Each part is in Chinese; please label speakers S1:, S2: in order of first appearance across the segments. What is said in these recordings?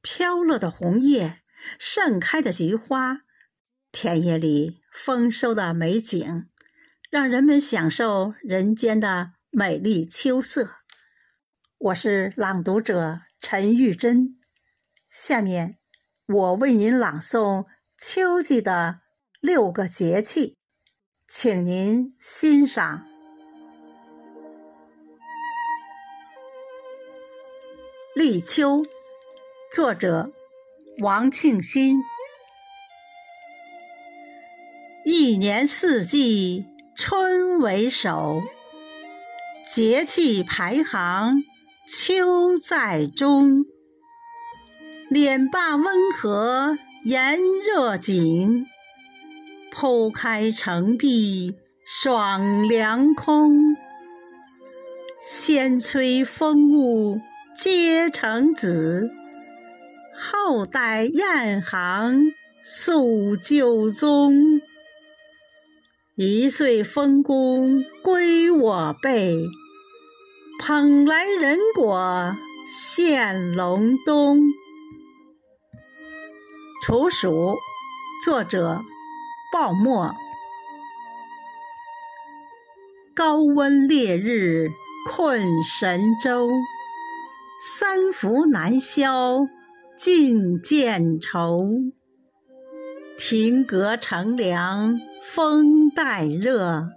S1: 飘落的红叶，盛开的菊花，田野里丰收的美景，让人们享受人间的美丽秋色。我是朗读者陈玉珍，下面我为您朗诵秋季的六个节气，请您欣赏。立秋。作者王庆新。一年四季春为首，节气排行秋在中。脸罢温和炎热景，剖开成碧爽凉空。先催风物皆成紫。后代雁行诉旧宗，一岁丰功归我辈，捧来人果献隆冬。处暑，作者鲍默。高温烈日困神州，三伏难消。尽见愁，亭阁乘凉风带热，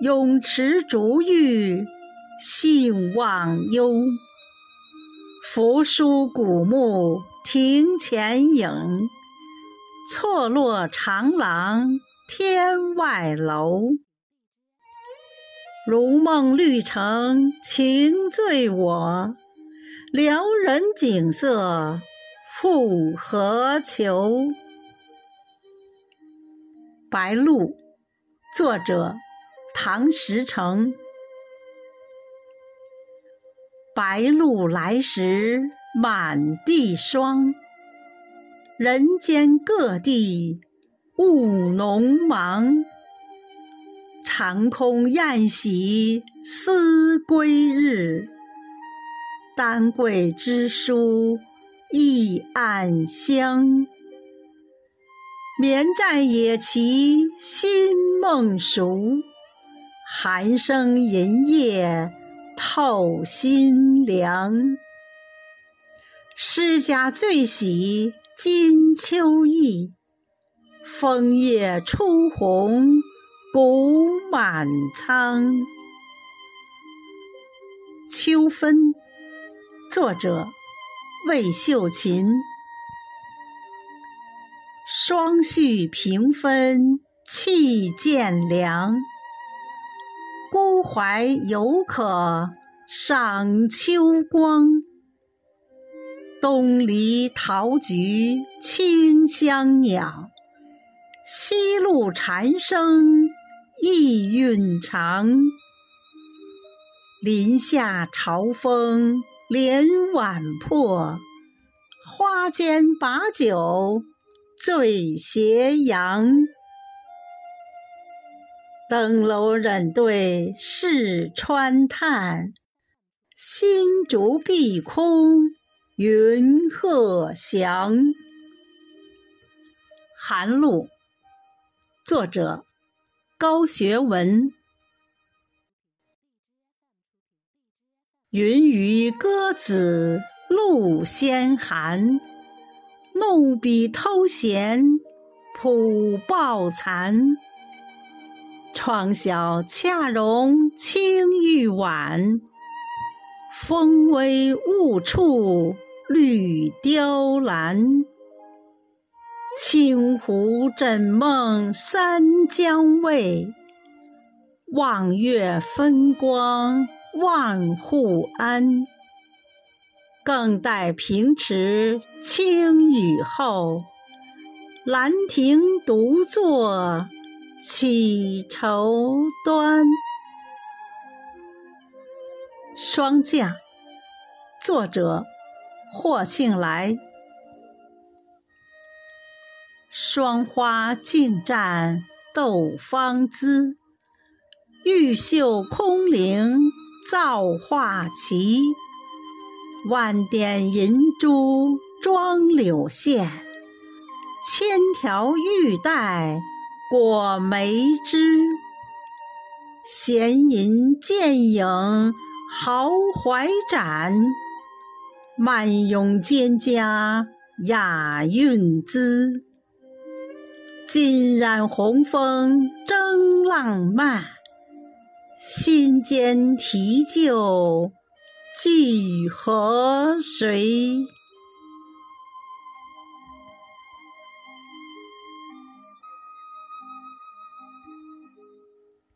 S1: 泳池逐玉兴忘忧。扶疏古木庭前影，错落长廊天外楼。如梦绿城情醉我。撩人景色复何求？白露，作者唐时成。白露来时满地霜，人间各地雾浓茫。长空雁喜思归日。丹桂之书一暗香，绵战野骑新梦熟，寒声银叶透心凉。诗家最喜金秋意，枫叶初红谷满仓。秋分。作者魏秀琴。霜絮平分气渐凉，孤怀犹可赏秋光。东篱桃菊清香袅，西路蝉声意韵长。林下潮风。帘晚破，花间把酒醉斜阳。登楼忍对视川叹，新竹碧空云鹤翔。寒露，作者高学文。云雨歌子露先寒，弄笔偷闲谱抱残。窗晓恰容青玉碗，风微雾处绿雕栏。清湖枕梦三江味，望月分光。万户安，更待平池清雨后。兰亭独坐起愁端。霜降，作者霍庆来。霜花尽占斗芳姿，玉袖空灵。造化奇，万点银珠妆柳线，千条玉带裹梅枝。闲吟剑影豪怀展，漫咏蒹葭雅韵姿。尽染红枫争浪漫，心间提旧寄何谁？